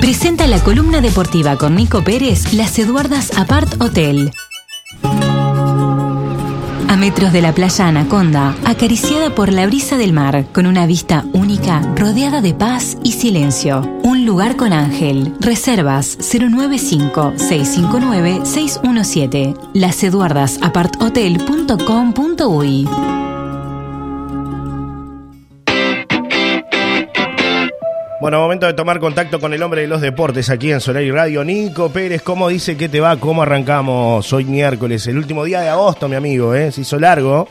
Presenta la columna deportiva con Nico Pérez, Las Eduardas Apart Hotel. A metros de la playa Anaconda, acariciada por la brisa del mar, con una vista única, rodeada de paz y silencio. Un lugar con ángel. Reservas 095-659-617. Laseduardasaparthotel.com.uy Bueno, momento de tomar contacto con el hombre de los deportes aquí en Solar y Radio. Nico Pérez, ¿cómo dice que te va? ¿Cómo arrancamos hoy miércoles? El último día de agosto, mi amigo, ¿eh? Se hizo largo.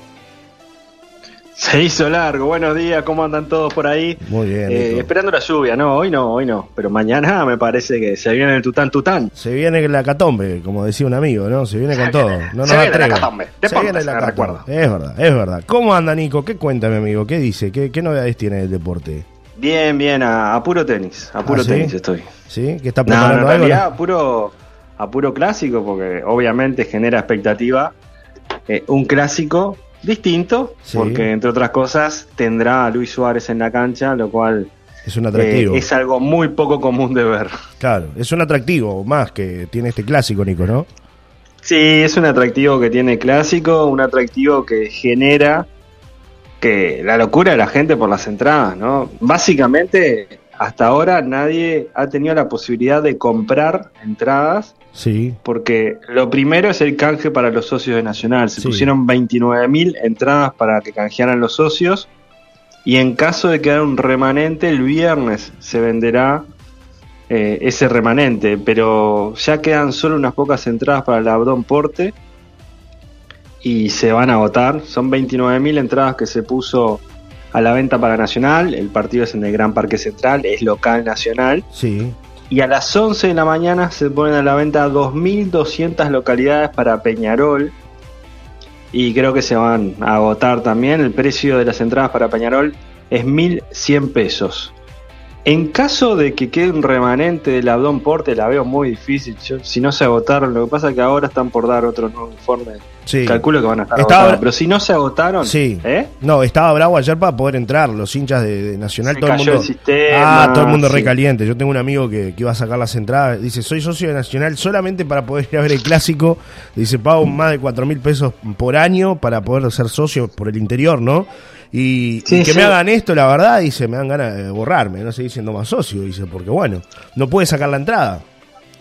Se hizo largo. Buenos días, ¿cómo andan todos por ahí? Muy bien. Eh, esperando la lluvia, no, hoy no, hoy no. Pero mañana me parece que se viene el tután tután. Se viene la catombe, como decía un amigo, ¿no? Se viene con todo. No se viene la catombe. Se viene la catombe. Es verdad, es verdad. ¿Cómo anda, Nico? ¿Qué cuenta, mi amigo? ¿Qué dice? ¿Qué, qué novedades tiene el deporte? Bien, bien, a, puro tenis, a puro ¿Ah, sí? tenis estoy. ¿Sí? ¿Qué está No, no, preparando en algo? realidad a puro, a puro clásico, porque obviamente genera expectativa. eh, un clásico distinto, Sí. porque entre otras cosas tendrá a Luis Suárez en la cancha, lo cual Es un atractivo. eh, es algo muy poco común de ver. Claro, es un atractivo más que tiene este clásico, Nico, ¿no? Sí, es un atractivo que tiene clásico, un atractivo que genera que la locura de la gente por las entradas, ¿no? Básicamente, hasta ahora nadie ha tenido la posibilidad de comprar entradas Sí. porque lo primero es el canje para los socios de Nacional. Se Sí. pusieron 29.000 entradas para que canjearan los socios y en caso de quedar un remanente, el viernes se venderá eh, ese remanente, pero ya quedan solo unas pocas entradas para el Abdón Porte y se van a agotar. Son 29.000 entradas que se puso a la venta para Nacional. El partido es en el Gran Parque Central, es local nacional. Sí. Y a las 11 de la mañana se ponen a la venta 2.200 localidades para Peñarol. Y creo que se van a agotar también. El precio de las entradas para Peñarol es 1.100 pesos. En caso de que quede un remanente del Abdón Porte, la veo muy difícil. Yo- si no se agotaron, lo que pasa es que ahora están por dar otro nuevo informe. Sí. Calculo que van a estar Estaba- agotados. Pero si no se agotaron, Sí. ¿eh? No, estaba bravo ayer para poder entrar. Los hinchas de, de Nacional, Se todo el mundo. el sistema, ah, todo el mundo sí. recaliente. Yo tengo un amigo que, que iba a sacar las entradas. Dice, soy socio de Nacional solamente para poder ir a ver el clásico. Dice, pago más de cuatro mil pesos por año para poder ser socio por el interior, ¿no? Y, Sí, y que sí. me hagan esto, la verdad, dice, me dan ganas de borrarme, no seguir siendo más socio, dice, porque bueno, no puede sacar la entrada.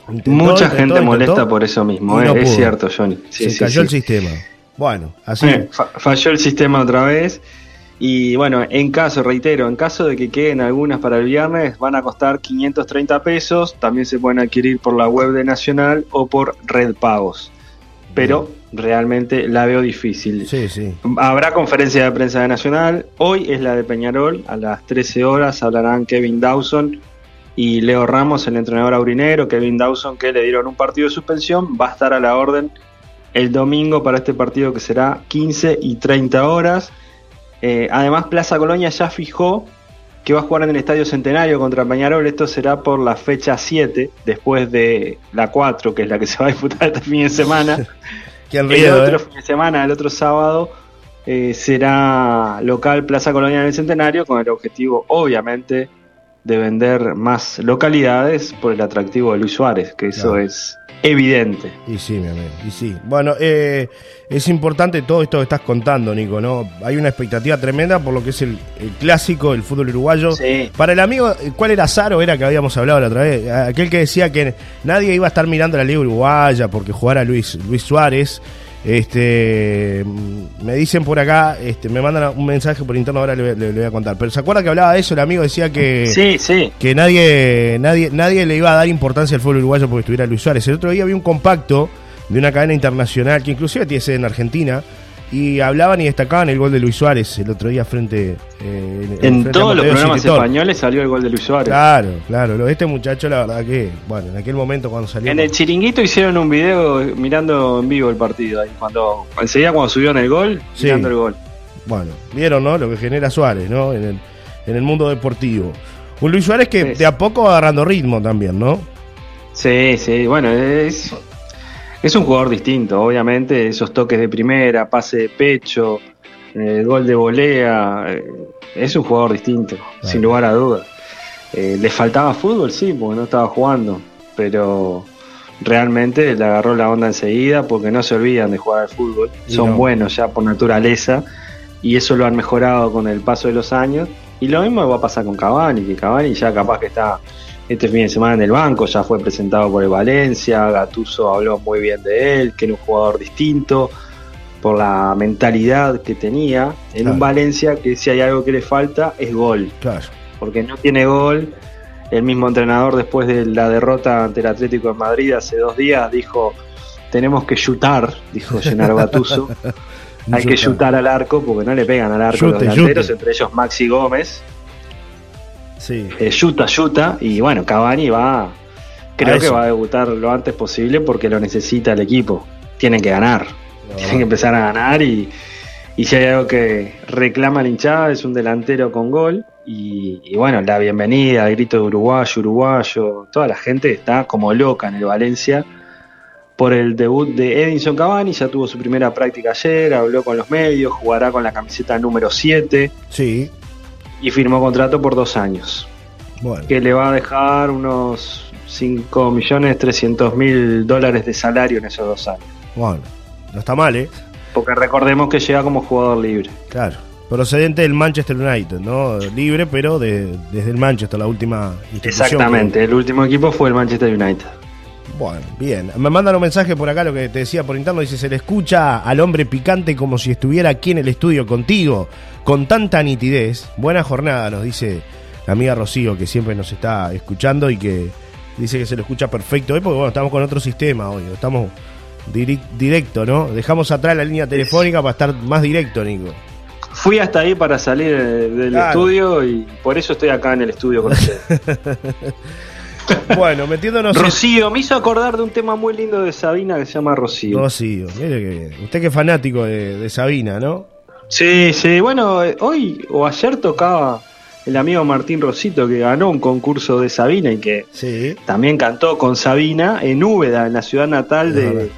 Intentó, Mucha intentó, gente intentó, molesta por eso mismo, ¿eh? no es cierto, Johnny. Sí, Se sí, cayó sí. el sistema. Bueno, así. Eh, fa- falló el sistema otra vez. Y bueno, en caso, reitero, en caso de que queden algunas para el viernes, van a costar 530 pesos. También se pueden adquirir por la web de Nacional o por Red Pagos. Pero realmente la veo difícil. Sí, sí. Habrá conferencia de prensa de Nacional. Hoy es la de Peñarol. A las 13 horas hablarán Kevin Dawson y Leo Ramos, el entrenador aurinero. Kevin Dawson, que le dieron un partido de suspensión, va a estar a la orden el domingo para este partido que será 15 y 30 horas. Eh, además, Plaza Colonia ya fijó que va a jugar en el Estadio Centenario contra Peñarol. Esto será por la fecha 7, después de la 4, que es la que se va a disputar este fin de semana. Qué El otro fin de semana, el otro sábado, eh, será local Plaza Colonia del Centenario con el objetivo, obviamente, de vender más localidades por el atractivo de Luis Suárez, que eso Claro. es evidente. Y sí, mi amigo, y sí. Bueno, eh, es importante todo esto que estás contando, Nico, ¿no? Hay una expectativa tremenda por lo que es el, el clásico del fútbol uruguayo. Sí. Para el amigo, ¿cuál era Saro? Era que habíamos hablado la otra vez. Aquel que decía que nadie iba a estar mirando la Liga Uruguaya porque jugara Luis, Luis Suárez. Este, me dicen por acá, este, me mandan un mensaje por interno, ahora le, le- le voy a contar. Pero ¿se acuerda que hablaba de eso? El amigo decía que Sí, sí. que nadie, nadie, nadie le iba a dar importancia al fútbol uruguayo porque estuviera Luis Suárez. El otro día vi un compacto de una cadena internacional que inclusive tiene sede en Argentina y hablaban y destacaban el gol de Luis Suárez el otro día frente eh, En frente a todos los programas españoles salió el gol de Luis Suárez. Claro, claro. Este muchacho, la verdad que, bueno, en aquel momento cuando salió. En el chiringuito hicieron un video mirando en vivo el partido ahí, cuando enseguida cuando subieron el gol, Sí. mirando el gol. Bueno, vieron, ¿no? Lo que genera Suárez, ¿no? En el, en el mundo deportivo. Un Luis Suárez que Sí. de a poco va agarrando ritmo también, ¿no? Sí, sí, bueno, es, es un jugador distinto, obviamente, esos toques de primera, pase de pecho, eh, gol de volea, eh, es un jugador distinto, sin lugar a dudas. Eh, ¿Le faltaba fútbol? Sí, porque no estaba jugando, pero realmente le agarró la onda enseguida porque no se olvidan de jugar al fútbol, son buenos ya por naturaleza y eso lo han mejorado con el paso de los años. Y lo mismo va a pasar con Cavani, que Cavani ya capaz que está este fin de semana en el banco, ya fue presentado por el Valencia, Gatuso habló muy bien de él, que era un jugador distinto por la mentalidad que tenía en un Valencia que si hay algo que le falta es gol. Claro. Porque no tiene gol. El mismo entrenador después de la derrota ante el Atlético de Madrid hace dos días dijo tenemos que chutar, dijo Gennaro Gattuso. hay que chutar al arco porque no le pegan al arco los delanteros, entre ellos Maxi Gómez. Sí. Eh, yuta, yuta, y bueno, Cavani va, creo que va a debutar lo antes posible porque lo necesita el equipo. Tienen que ganar, tienen que empezar a ganar y, si hay algo que reclama la hinchada es un delantero con gol. Y, bueno, la bienvenida, el grito de uruguayo, uruguayo, toda la gente está como loca en el Valencia por el debut de Edinson Cavani, ya tuvo su primera práctica ayer, habló con los medios, jugará con la camiseta número 7. Sí. Y firmó contrato por dos años. Bueno. Que le va a dejar unos 5 millones 300 mil dólares de salario en esos dos años. Bueno, no está mal, ¿eh? Porque recordemos que llega como jugador libre. Claro. Procedente del Manchester United, ¿no? Libre, pero de, desde el Manchester, la última institución. Exactamente, el último equipo fue el Manchester United. Bueno, bien. Me mandan un mensaje por acá, lo que te decía por interno. Dice: Se le escucha al hombre picante como si estuviera aquí en el estudio contigo, con tanta nitidez. Buena jornada, nos dice la amiga Rocío, que siempre nos está escuchando y que dice que se lo escucha perfecto hoy, porque bueno, estamos con otro sistema hoy. Estamos directo, ¿no? Dejamos atrás la línea telefónica para estar más directo, Nico. Fui hasta ahí para salir del estudio y por eso estoy acá en el estudio con ustedes. Bueno, metiéndonos. Rocío, me hizo acordar de un tema muy lindo de Sabina que se llama Rocío. Rocío, mire que Usted que es fanático de, Sabina, ¿no? Sí, sí. Bueno, eh, hoy o ayer tocaba el amigo Martín Rosito que ganó un concurso de Sabina y que también cantó con Sabina en Úbeda, en la ciudad natal de,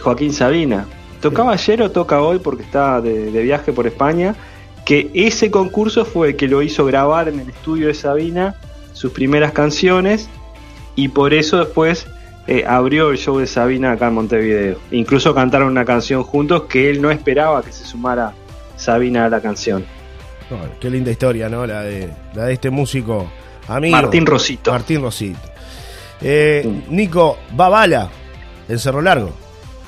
Joaquín Sabina. Tocaba ayer o toca hoy porque está de, de, viaje por España. Que ese concurso fue el que lo hizo grabar en el estudio de Sabina sus primeras canciones y por eso después eh, abrió el show de Sabina acá en Montevideo. Incluso cantaron una canción juntos que él no esperaba que se sumara Sabina a la canción. qué linda historia, ¿no? La de, la de este músico amigo. Martín Rosito. Martín Rosito. Eh, Nico, va bala en Cerro Largo.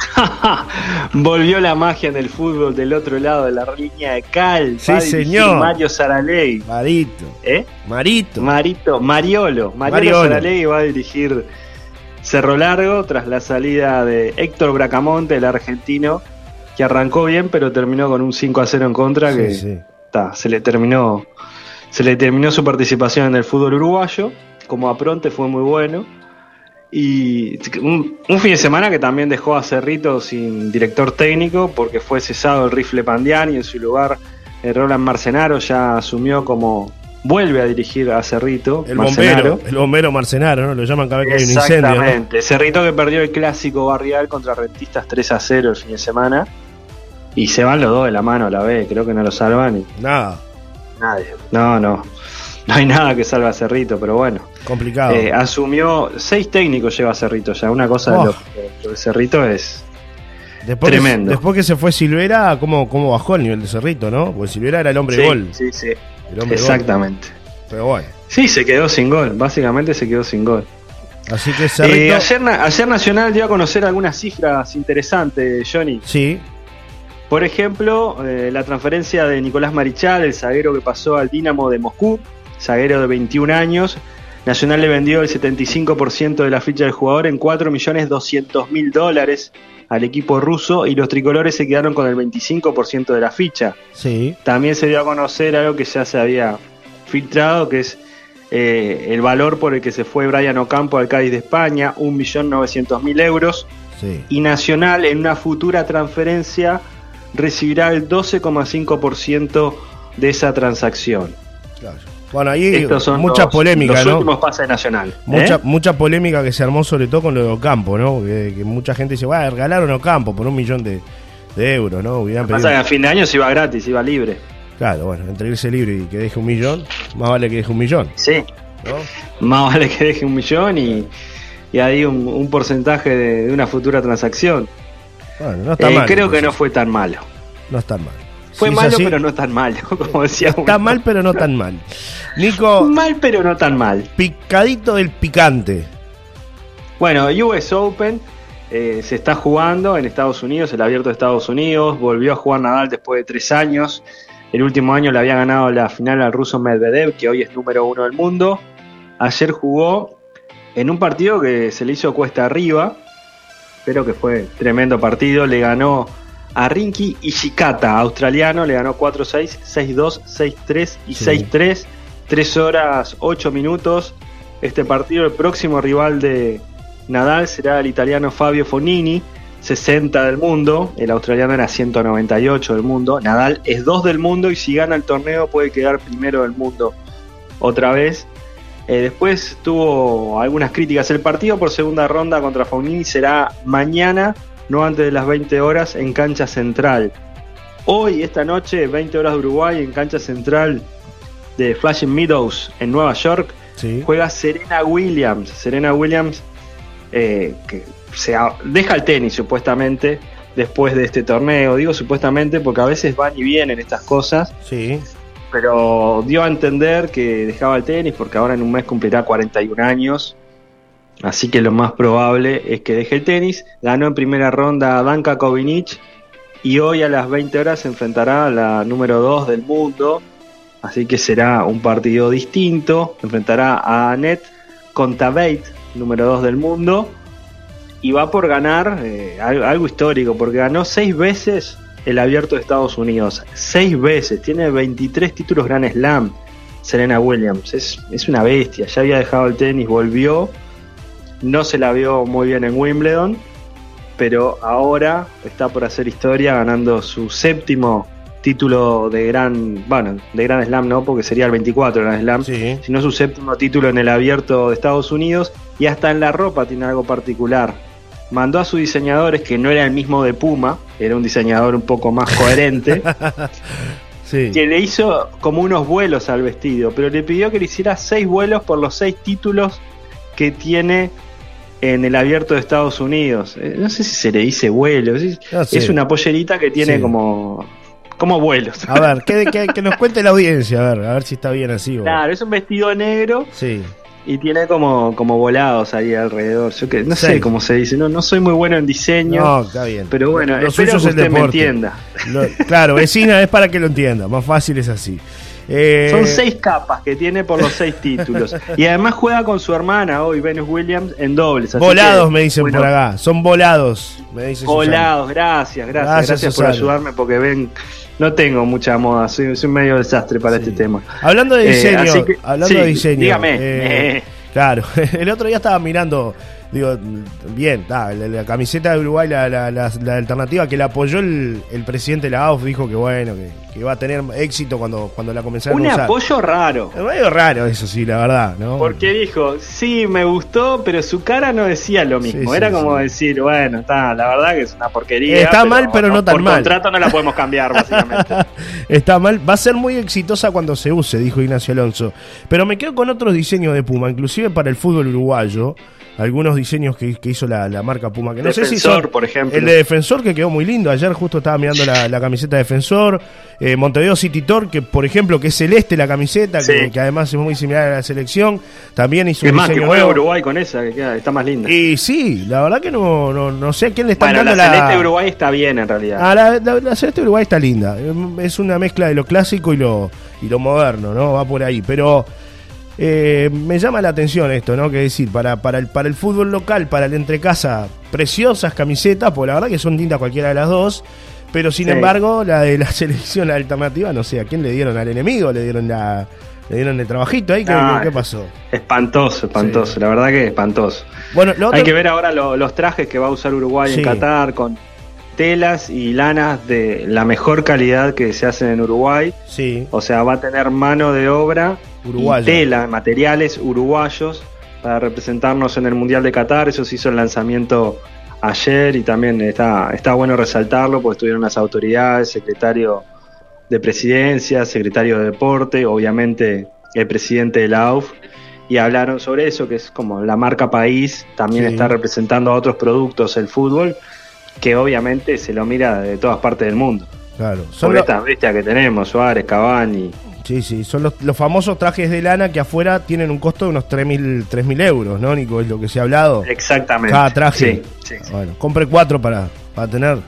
Volvió la magia en el fútbol del otro lado de la línea de cal. Sí, señor. Mario Saraley. Marito. ¿Eh? Marito. Marito. Mariolo. Mariolo, Mariolo. va a dirigir Cerro Largo tras la salida de Héctor Bracamonte, el argentino, que arrancó bien, pero terminó con un 5 a 0 en contra. que se le terminó. Se le terminó su participación en el fútbol uruguayo. Como apronte fue muy bueno y un, fin de semana que también dejó a Cerrito sin director técnico porque fue cesado el rifle Pandiani y en su lugar el Roland Marcenaro ya asumió como vuelve a dirigir a Cerrito. El bombero, el bombero Marcenaro, ¿no? Lo llaman cada vez que hay un incendio. Exactamente. Cerrito que perdió el clásico barrial contra Rentistas 3 a 0 el fin de semana. Y se van los dos de la mano a la vez, creo que no lo salvan. Nada. Nadie. No, no no hay nada que salva a Cerrito, pero bueno. Complicado. Eh, asumió, seis técnicos lleva Cerrito ya, una cosa de oh. lo, de Cerrito es tremendo. después que se fue Silvera, ¿cómo, ¿cómo bajó el nivel de Cerrito, no? Porque Silvera era el hombre gol. Sí, sí, exactamente. Pero bueno. Sí, se quedó sin gol, básicamente se quedó sin gol. Así que Cerrito... Eh, ayer, Nacional dio a conocer algunas cifras interesantes, Johnny. Sí. Por ejemplo, eh, la transferencia de Nicolás Marichal, el zaguero que pasó al Dinamo de Moscú, zaguero de 21 años. Nacional le vendió el 75% de la ficha del jugador en 4.200.000 dólares al equipo ruso y los tricolores se quedaron con el 25% de la ficha. Sí. También se dio a conocer algo que ya se había filtrado, que es eh, el valor por el que se fue Brian Ocampo al Cádiz de España, 1.900.000 euros. Sí. Y Nacional en una futura transferencia recibirá el 12,5% de esa transacción. Claro. Bueno, ahí mucha polémica, ¿no? últimos pases nacional. Mucha, ¿eh? mucha polémica que se armó sobre todo con lo de Ocampo, ¿no? Que, mucha gente dice, va, regalaron Ocampo por un millón de, euros, ¿no? Hubieran pasa que a fin de año se iba gratis, iba libre. Claro, bueno, entre irse libre y que deje un millón, más vale que deje un millón. Sí, Más vale que deje un millón y, y ahí un, porcentaje de, una futura transacción. Bueno, no está eh, mal, creo que no fue tan malo. No es tan mal. Fue malo, pero no tan malo, como decía Está mal, pero no tan mal. Nico. Mal, pero no tan mal. Picadito del picante. Bueno, US Open eh, se está jugando en Estados Unidos, el abierto de Estados Unidos. Volvió a jugar Nadal después de tres años. El último año le había ganado la final al ruso Medvedev, que hoy es número uno del mundo. Ayer jugó en un partido que se le hizo cuesta arriba, pero que fue tremendo partido. Le ganó a Rinky Ishikata, australiano, le ganó 4-6, 6-2, 6-3 y 6-3. 3 horas 8 minutos. Este partido, el próximo rival de Nadal será el italiano Fabio Fonini, 60 del mundo. El australiano era 198 del mundo. Nadal es 2 del mundo y si gana el torneo puede quedar primero del mundo otra vez. Eh, después tuvo algunas críticas. El partido por segunda ronda contra Fonini será mañana no antes de las 20 horas en cancha central. Hoy, esta noche, 20 horas de Uruguay, en cancha central de Flashing Meadows en Nueva York, juega Serena Williams. Serena Williams, eh, que se deja el tenis supuestamente después de este torneo. Digo supuestamente porque a veces van y vienen estas cosas. Sí. Pero dio a entender que dejaba el tenis porque ahora en un mes cumplirá 41 años Así que lo más probable es que deje el tenis. Ganó en primera ronda a Danka Kovinic y hoy a las 20 horas se enfrentará a la número 2 del mundo. Así que será un partido distinto. Enfrentará a Annette Contaveit, número 2 del mundo. Y va por ganar eh, algo histórico, porque ganó 6 veces el abierto de Estados Unidos. 6 veces. Tiene 23 títulos Grand Slam. Serena Williams. Es, es una bestia. Ya había dejado el tenis, volvió no se la vio muy bien en Wimbledon, pero ahora está por hacer historia ganando su séptimo título de gran, bueno, de Gran Slam no, porque sería el 24 Gran Slam, sino su séptimo título en el abierto de Estados Unidos y hasta en la ropa tiene algo particular. Mandó a sus diseñadores, que no era el mismo de Puma, era un diseñador un poco más coherente, que le hizo como unos vuelos al vestido, pero le pidió que le hiciera seis vuelos por los seis títulos que tiene en el abierto de Estados Unidos. Eh, no sé si se le dice vuelo. Es una pollerita que tiene como como vuelos. A ver, que, nos cuente la audiencia, a ver, a ver si está bien así. Claro, es un vestido negro. Sí. Y tiene como, como volados ahí alrededor. Yo que no sé cómo se dice, no, no soy muy bueno en diseño. No, está bien. Pero bueno, espero que usted me entienda. claro, vecina es para que lo entienda, más fácil es así. Eh, Son seis capas que tiene por los seis títulos. Y además juega con su hermana hoy, Venus Williams, en dobles. volados, me dicen por acá. Son volados, me dicen Volados, gracias, gracias, gracias, por ayudarme porque ven, no tengo mucha moda, soy, soy medio desastre para este tema. Hablando de eh, diseño, hablando de diseño. Dígame. Eh, claro, el otro día estaba mirando digo, bien, la, camiseta de Uruguay, la, alternativa que la apoyó el, presidente de la AUF, dijo que bueno, que, va a tener éxito cuando, cuando la comenzaron a usar. Un apoyo raro. Medio raro eso sí, la verdad, ¿no? Porque dijo, sí, me gustó, pero su cara no decía lo mismo. Era como decir, bueno, está, la verdad que es una porquería. Está mal, pero no, tan por mal. contrato no la podemos cambiar, básicamente. está mal, va a ser muy exitosa cuando se use, dijo Ignacio Alonso. Pero me quedo con otros diseños de Puma, inclusive para el fútbol uruguayo algunos diseños que, hizo la, marca Puma. Que no sé si son, por ejemplo. El de Defensor, que quedó muy lindo. Ayer justo estaba mirando la, camiseta de Defensor. Eh, Montevideo City Tour, que por ejemplo, que es celeste la camiseta, que, además es muy similar a la selección. También hizo un más, que juega Uruguay con esa, que está más linda. Y sí, la verdad que no, no, sé a quién le está dando la... celeste de Uruguay está bien en realidad. Ah, la, celeste de Uruguay está linda. Es una mezcla de lo clásico y lo, y lo moderno, ¿no? Va por ahí. Pero eh, me llama la atención esto, ¿no? Que decir, para, para, el, para el fútbol local, para el entrecasa, preciosas camisetas, pues la verdad que son lindas cualquiera de las dos. Pero sin embargo, la de la selección alternativa, no sé, ¿a quién le dieron? ¿Al enemigo? ¿Le dieron la, le dieron el trabajito ahí? ¿Qué, pasó? Espantoso, espantoso, la verdad que espantoso. Bueno, Hay que ver ahora los trajes que va a usar Uruguay en Qatar con telas y lanas de la mejor calidad que se hacen en Uruguay. Sí. O sea, va a tener mano de obra y tela, materiales uruguayos para representarnos en el Mundial de Qatar. Eso se hizo el lanzamiento ayer y también está, está bueno resaltarlo porque estuvieron las autoridades, secretario de presidencia, secretario de deporte, obviamente el presidente de la AUF y hablaron sobre eso, que es como la marca país también Sí. está representando a otros productos el fútbol, que obviamente se lo mira de todas partes del mundo. Claro. Son Por estas bestias que tenemos, Suárez, Cavani. sí, sí, son los, los famosos trajes de lana que afuera tienen un costo de unos 3.000 3.000 euros, ¿no, Nico? Es lo que se ha hablado. Exactamente. Cada traje. Sí, sí. Bueno, compre cuatro para, para tener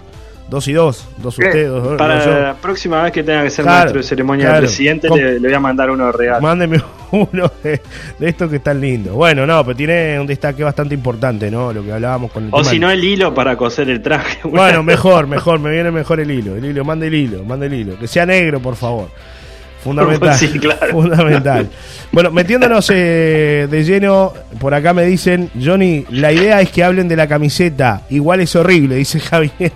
dos y dos. Dos usted, dos, Para la próxima vez que tenga que ser Claro, maestro de ceremonia claro. del presidente, Com- le, le voy a mandar uno de regalo. Mándeme uno de, de estos que están lindos. Bueno, no, pero tiene un destaque bastante importante, ¿no? Lo que hablábamos con el O si no, el hilo para coser el traje. Bueno, mejor, mejor, me viene mejor el hilo. El hilo, mande el hilo, mande el hilo. Que sea negro, por favor. Fundamental. Sí, claro. Fundamental. Bueno, metiéndonos eh, de lleno, por acá me dicen, Johnny, la idea es que hablen de la camiseta. Igual es horrible, dice Javier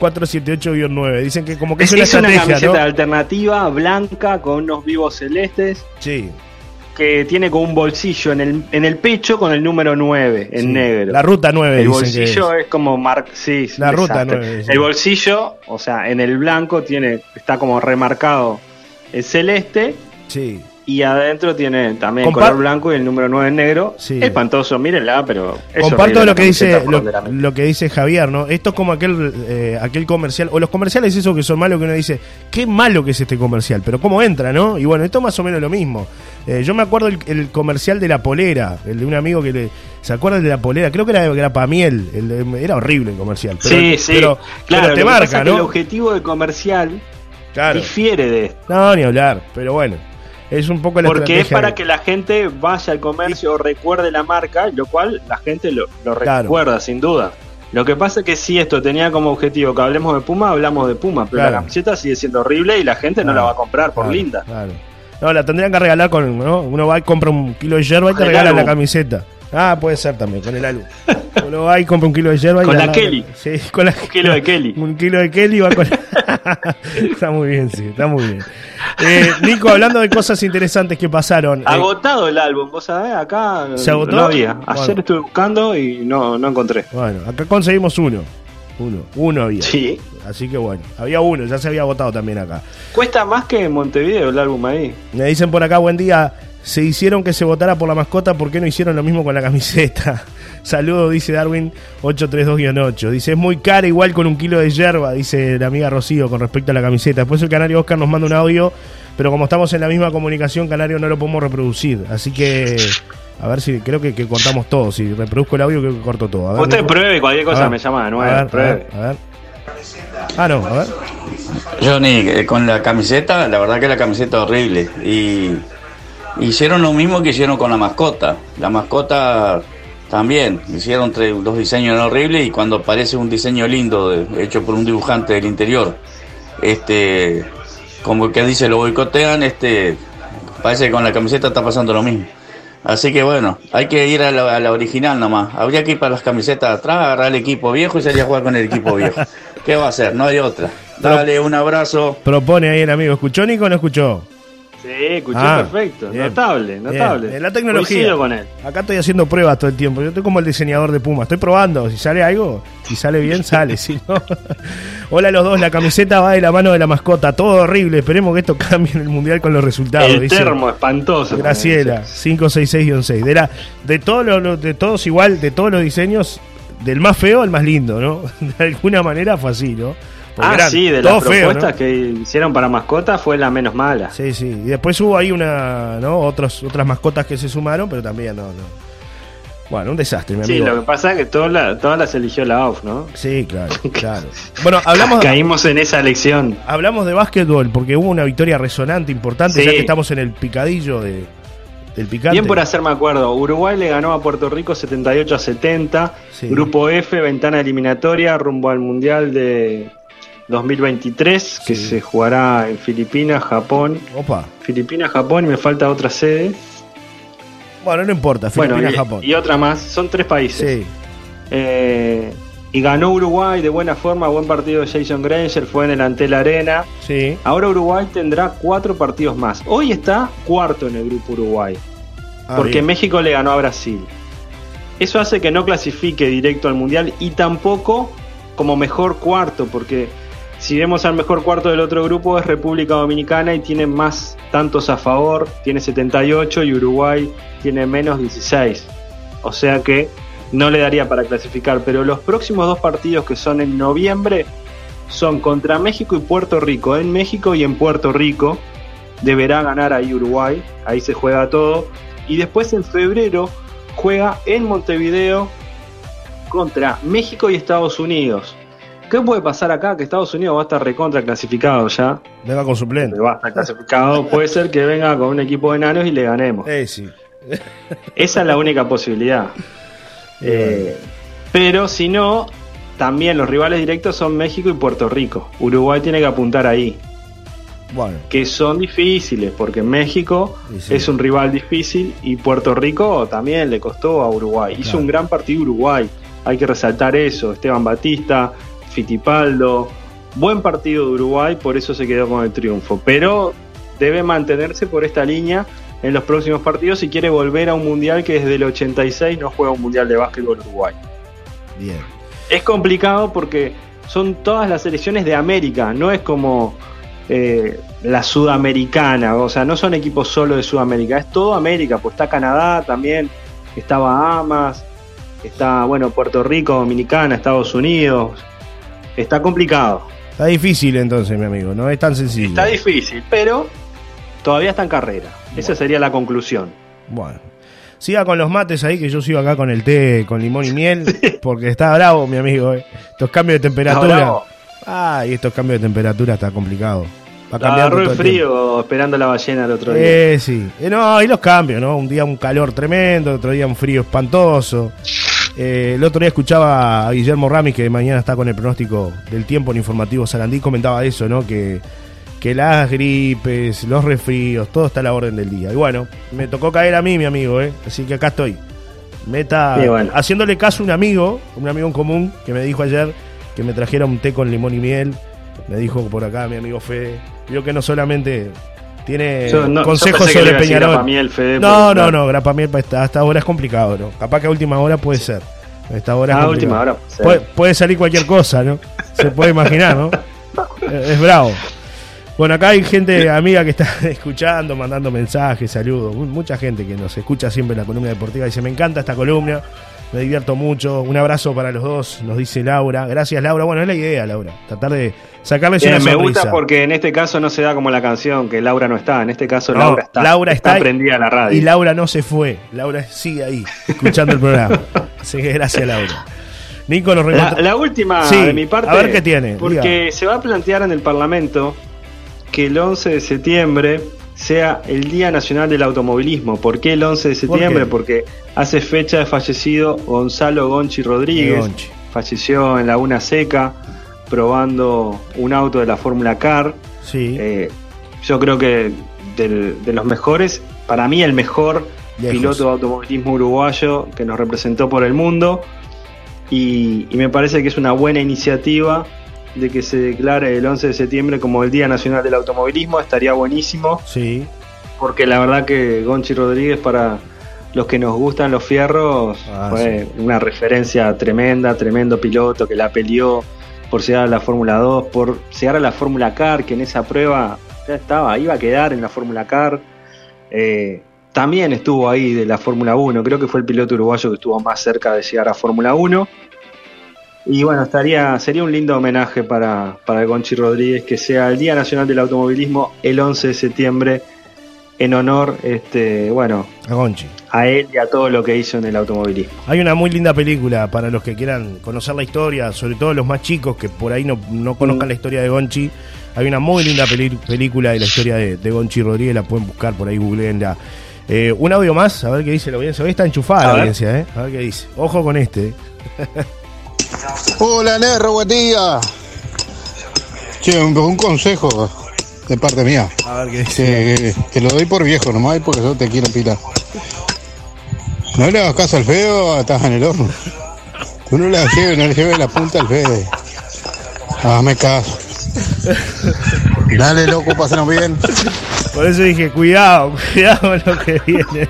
478-9. Dicen que como que es, Es, una camiseta ¿no? alternativa, blanca, con unos vivos celestes, Sí. Que tiene como un bolsillo en el, en el pecho con el número 9 en sí. negro. La ruta 9, el bolsillo es. es. como mar sí, La ruta exacto. 9, sí. El bolsillo, o sea, en el blanco tiene está como remarcado el celeste Sí. y adentro tiene también Compa- color blanco y el número 9 en negro. Sí. Espantoso, mírenla, pero es Comparto lo que dice lo que dice Javier, ¿no? Esto es como aquel eh, aquel comercial o los comerciales esos que son malos que uno dice, qué malo que es este comercial, pero cómo entra, ¿no? Y bueno, esto es más o menos lo mismo. Eh, yo me acuerdo el, el comercial de la polera, el de un amigo que le ¿se acuerdan de la polera? Creo que era, que era para miel, el de- era horrible el comercial, pero, sí, sí, pero, claro, pero te marca, que el ¿no? objetivo del comercial Claro. difiere de esto. No, ni hablar, pero bueno, es un poco la Porque es para de- que la gente vaya al comercio o recuerde la marca, lo cual la gente lo, lo Claro. recuerda sin duda. Lo que pasa es que si esto tenía como objetivo que hablemos de Puma, hablamos de Puma, pero Claro. la camiseta sigue siendo horrible y la gente no la va a comprar por linda. claro. No, la tendrían que regalar con, ¿no? Uno va y compra un kilo de yerba y te regalan la camiseta. Ah, puede ser también, con el álbum. Uno va y compra un kilo de yerba y Con la la- Kelly. Sí, con la Un kilo de Kelly. Un kilo de Kelly va con Está muy bien, sí, está muy bien. Eh, Nico, hablando de cosas interesantes que pasaron. eh, Agotado el álbum, vos sabés, acá ¿Se agotó? no había. Ayer Bueno. estuve buscando y no, no encontré. bueno, acá conseguimos uno. Uno, uno había. Sí. Así que bueno, había uno, ya se había agotado también acá. Cuesta más que en Montevideo el álbum ahí. Me dicen por acá, buen día. Se hicieron que se votara por la mascota, ¿por qué no hicieron lo mismo con la camiseta? Saludos, dice Darwin 832-8. Dice, es muy cara igual con un kilo de yerba, dice la amiga Rocío con respecto a la camiseta. Después el Canario Oscar nos manda un audio, pero como estamos en la misma comunicación, Canario no lo podemos reproducir. Así que, a ver si, creo que, que cortamos todo. Si reproduzco el audio, creo que corto todo. A ver, Usted pruebe cualquier A cosa, ver, me llama de a nuevo. ver, a pruebe. ver, a ver. Ah, no, a ver. Johnny, eh, con la camiseta, la verdad que la camiseta es horrible. Y hicieron lo mismo que hicieron con la mascota. La mascota también, hicieron tres, dos diseños horribles y cuando aparece un diseño lindo de- hecho por un dibujante del interior, este, como que dice, lo boicotean, este, parece que con la camiseta está pasando lo mismo. Así que bueno, hay que ir a la, a la original nomás. Habría que ir para las camisetas atrás, agarrar el equipo viejo y salir a jugar con el equipo viejo. ¿Qué va a hacer? No hay otra. Dale un abrazo. Propone ahí el amigo. ¿Escuchó, Nico o no escuchó? Sí, escuché Ah, perfecto. bien. Notable, notable. Bien, La tecnología. Coincido con él. Acá estoy haciendo pruebas todo el tiempo. Yo estoy como el diseñador de Puma. Estoy probando. Si sale algo, si sale bien, sale. Si no. Hola a los dos. La camiseta va de la mano de la mascota. Todo horrible. Esperemos que esto cambie en el mundial con los resultados. El dice termo espantoso. Graciela, 566-6. De, la, de, todos los- de todos igual, de todos los diseños, del más feo al más lindo, ¿no? De alguna manera fue así, ¿no? Ah, eran sí, de las propuestas ¿no? que hicieron para mascotas fue la menos mala. Sí, sí. Y después hubo ahí una, ¿no? Otros, otras mascotas que se sumaron, pero también no, no. Bueno, un desastre, mi Sí, amigo. lo que pasa es que todas las, todas las eligió la OFF, ¿no? Sí, claro, claro. Bueno, hablamos, Caímos en esa elección. hablamos de básquetbol porque hubo una victoria resonante importante, Sí. ya que estamos en el picadillo de, del picante. Bien por hacerme acuerdo, Uruguay le ganó a Puerto Rico 78 a 70. Sí. Grupo F, ventana eliminatoria rumbo al Mundial de 2023, que Sí. se jugará en Filipinas, Japón. Opa. Filipinas, Japón y me falta otra sede. Bueno, no importa, Bueno, Filipinas, y, Japón. y otra más, son tres países. Sí, Eh, y ganó Uruguay de buena forma, buen partido de Jason Granger, fue en el Antel Arena. sí. Ahora Uruguay tendrá cuatro partidos más. Hoy está cuarto en el grupo Uruguay, Ah, porque bien. México le ganó a Brasil. Eso hace que no clasifique directo al Mundial y tampoco como mejor cuarto, porque si vemos al mejor cuarto del otro grupo es República Dominicana y tiene más tantos a favor, tiene 78 y Uruguay tiene menos 16. O sea que no le daría para clasificar, pero los próximos dos partidos que son en noviembre son contra México y Puerto Rico. En México y en Puerto Rico deberá ganar ahí Uruguay, ahí se juega todo. Y después en febrero juega en Montevideo contra México y Estados Unidos. ¿Qué puede pasar acá? Que Estados Unidos va a estar recontra clasificado ya. Venga con suplente. Va a estar clasificado. Puede ser que venga con un equipo de enanos y le ganemos. Eh, sí. Esa es la única posibilidad. Eh, pero si no, también los rivales directos son México y Puerto Rico. Uruguay tiene que apuntar ahí. Bueno. Que son difíciles, porque México sí. es un rival difícil y Puerto Rico también le costó a Uruguay. Hizo Claro. un gran partido Uruguay. Hay que resaltar eso. Esteban Batista, Fitipaldo. Buen partido de Uruguay, por eso se quedó con el triunfo. Pero debe mantenerse por esta línea en los próximos partidos si quiere volver a un mundial que desde el 86 no juega un mundial de básquetbol Uruguay. Bien. Es complicado porque son todas las selecciones de América, no es como eh, la sudamericana, o sea, no son equipos solo de Sudamérica, es todo América, pues está Canadá también, está Bahamas, está, bueno, Puerto Rico, Dominicana, Estados Unidos, está complicado, Está difícil entonces, mi amigo. No es tan sencillo. está difícil, pero todavía está en carrera, esa sería la conclusión. Bueno. Siga con los mates ahí, que yo sigo acá con el té con limón y miel, porque está bravo, mi amigo. eh. Estos cambios de temperatura. bravo. Ah, estos cambios de temperatura está complicado. Va Agarró el frío esperando la ballena el otro día. Eh, sí. Eh, no, y los cambios, ¿no? Un día un calor tremendo, otro día un frío espantoso. Eh, el otro día escuchaba a Guillermo Ramis, que mañana está con el pronóstico del tiempo en Informativo Sarandí, comentaba eso, ¿no? Que, que las gripes, los resfríos, todo está a la orden del día. Y bueno, me tocó caer a mí, mi amigo, ¿eh? Así que acá estoy. Meta, bueno. haciéndole caso a un amigo, un amigo en común, que me dijo ayer que me trajera un té con limón y miel. Me dijo por acá mi amigo Fede. Vio que no solamente tiene Yo no- consejos sobre Peñarol. Grapamiel, Fede, no, no, claro. no, Grapamiel pa- hasta, hasta ahora es complicado, ¿no? Capaz que a última hora puede ser. A esta hora Ah, última hora puede ser. Puede, puede salir cualquier cosa, ¿no? Se puede imaginar, ¿no? Eh, Es bravo. Bueno, acá hay gente amiga que está escuchando, mandando mensajes, saludos. Mu- Mucha gente que nos escucha siempre en la columna deportiva. Dice, me encanta esta columna, me divierto mucho. Un abrazo para los dos, nos dice Laura. Gracias, Laura. Bueno, es la idea, Laura. Tratar de sacarles Bien, una me sonrisa. gusta porque en este caso no se da como la canción, que Laura no está. En este caso No, Laura está. Laura está, prendida a la radio. Y Laura no se fue. Laura sigue ahí, escuchando el programa. Así que gracias, Laura. Nico nos La, la última Sí, de mi parte. a ver qué tiene, Porque se va a plantear en el Parlamento que el 11 de septiembre sea el Día Nacional del Automovilismo. ¿Por qué el 11 de septiembre? Porque hace fecha de fallecido Gonzalo Gonchi Rodríguez. Gonchi. Falleció en Laguna Seca probando un auto de la Fórmula Car. Sí. Eh, yo creo que del- de los mejores, para mí el mejor Lejos. piloto de automovilismo uruguayo que nos representó por el mundo. Y, y me parece que es una buena iniciativa de que se declare el 11 de septiembre como el Día Nacional del Automovilismo. Estaría buenísimo, Sí. porque la verdad que Gonchi Rodríguez, para los que nos gustan los fierros, Ah, fue una referencia tremenda, tremendo piloto que la peleó por llegar a la Fórmula 2, por llegar a la Fórmula Car, que en esa prueba ya estaba, iba a quedar en la Fórmula Car. Eh, también estuvo ahí de la Fórmula 1, creo que fue el piloto uruguayo que estuvo más cerca de llegar a Fórmula 1. Y bueno, estaría, sería un lindo homenaje para, para el Gonchi Rodríguez que sea el Día Nacional del Automovilismo el 11 de septiembre en honor, este, bueno, A Gonchi. a él y a todo lo que hizo en el automovilismo. Hay una muy linda película para los que quieran conocer la historia, sobre todo los más chicos que por ahí no, no conozcan Mm. la historia de Gonchi. Hay una muy linda peli- película de la historia de, de Gonchi Rodríguez, la pueden buscar por ahí, googleenla. Eh, un audio más, a ver qué dice la audiencia. Hoy está enchufada A la ver. audiencia, ¿eh? A ver qué dice. Ojo con este. Hola, Nerro, buen día. Che, un, un consejo de parte mía. A ver qué dice. Que, lo doy por viejo nomás porque yo te quiero pila. No le hagas caso al feo, estás en el horno. Tú no le lleves, no le lleves la punta al fede. Hazme caso. Dale, loco, pásanos bien. Por eso dije, cuidado, cuidado con lo que viene.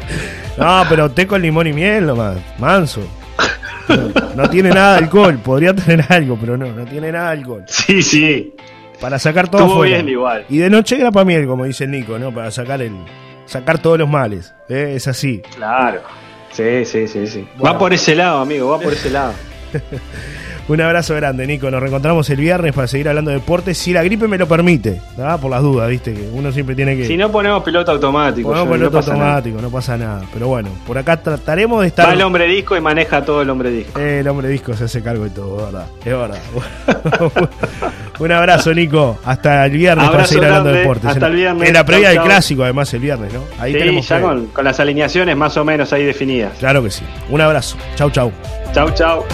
No, pero té con limón y miel nomás, manso. No, tiene nada de alcohol, podría tener algo, pero no, no tiene nada de alcohol. Sí, sí. Para sacar todo Estuvo bien igual. Y de noche grapa miel, como dice Nico, ¿no? Para sacar el sacar todos los males. ¿eh? Es así. Claro. Sí, sí, sí, sí. Bueno. Va por ese lado, amigo, va por ese lado. Un abrazo grande, Nico. Nos reencontramos el viernes para seguir hablando de deportes. Si la gripe me lo permite, ¿ah? por las dudas, viste, que uno siempre tiene que. Si no ponemos piloto automático, ponemos no piloto nada. automático, no pasa nada. Pero bueno, por acá trataremos de estar. Va el hombre disco y maneja todo el hombre disco. Eh, el hombre disco se hace cargo de todo, verdad. Es verdad. Un abrazo, Nico. Hasta el viernes para seguir hablando de deportes. Hasta el viernes. En la previa Chau, del clásico, además, el viernes, ¿no? Ahí sí, tenemos. ya con las alineaciones más o menos ahí definidas. Claro que sí. Un abrazo. Chau, chau. Chau, chau.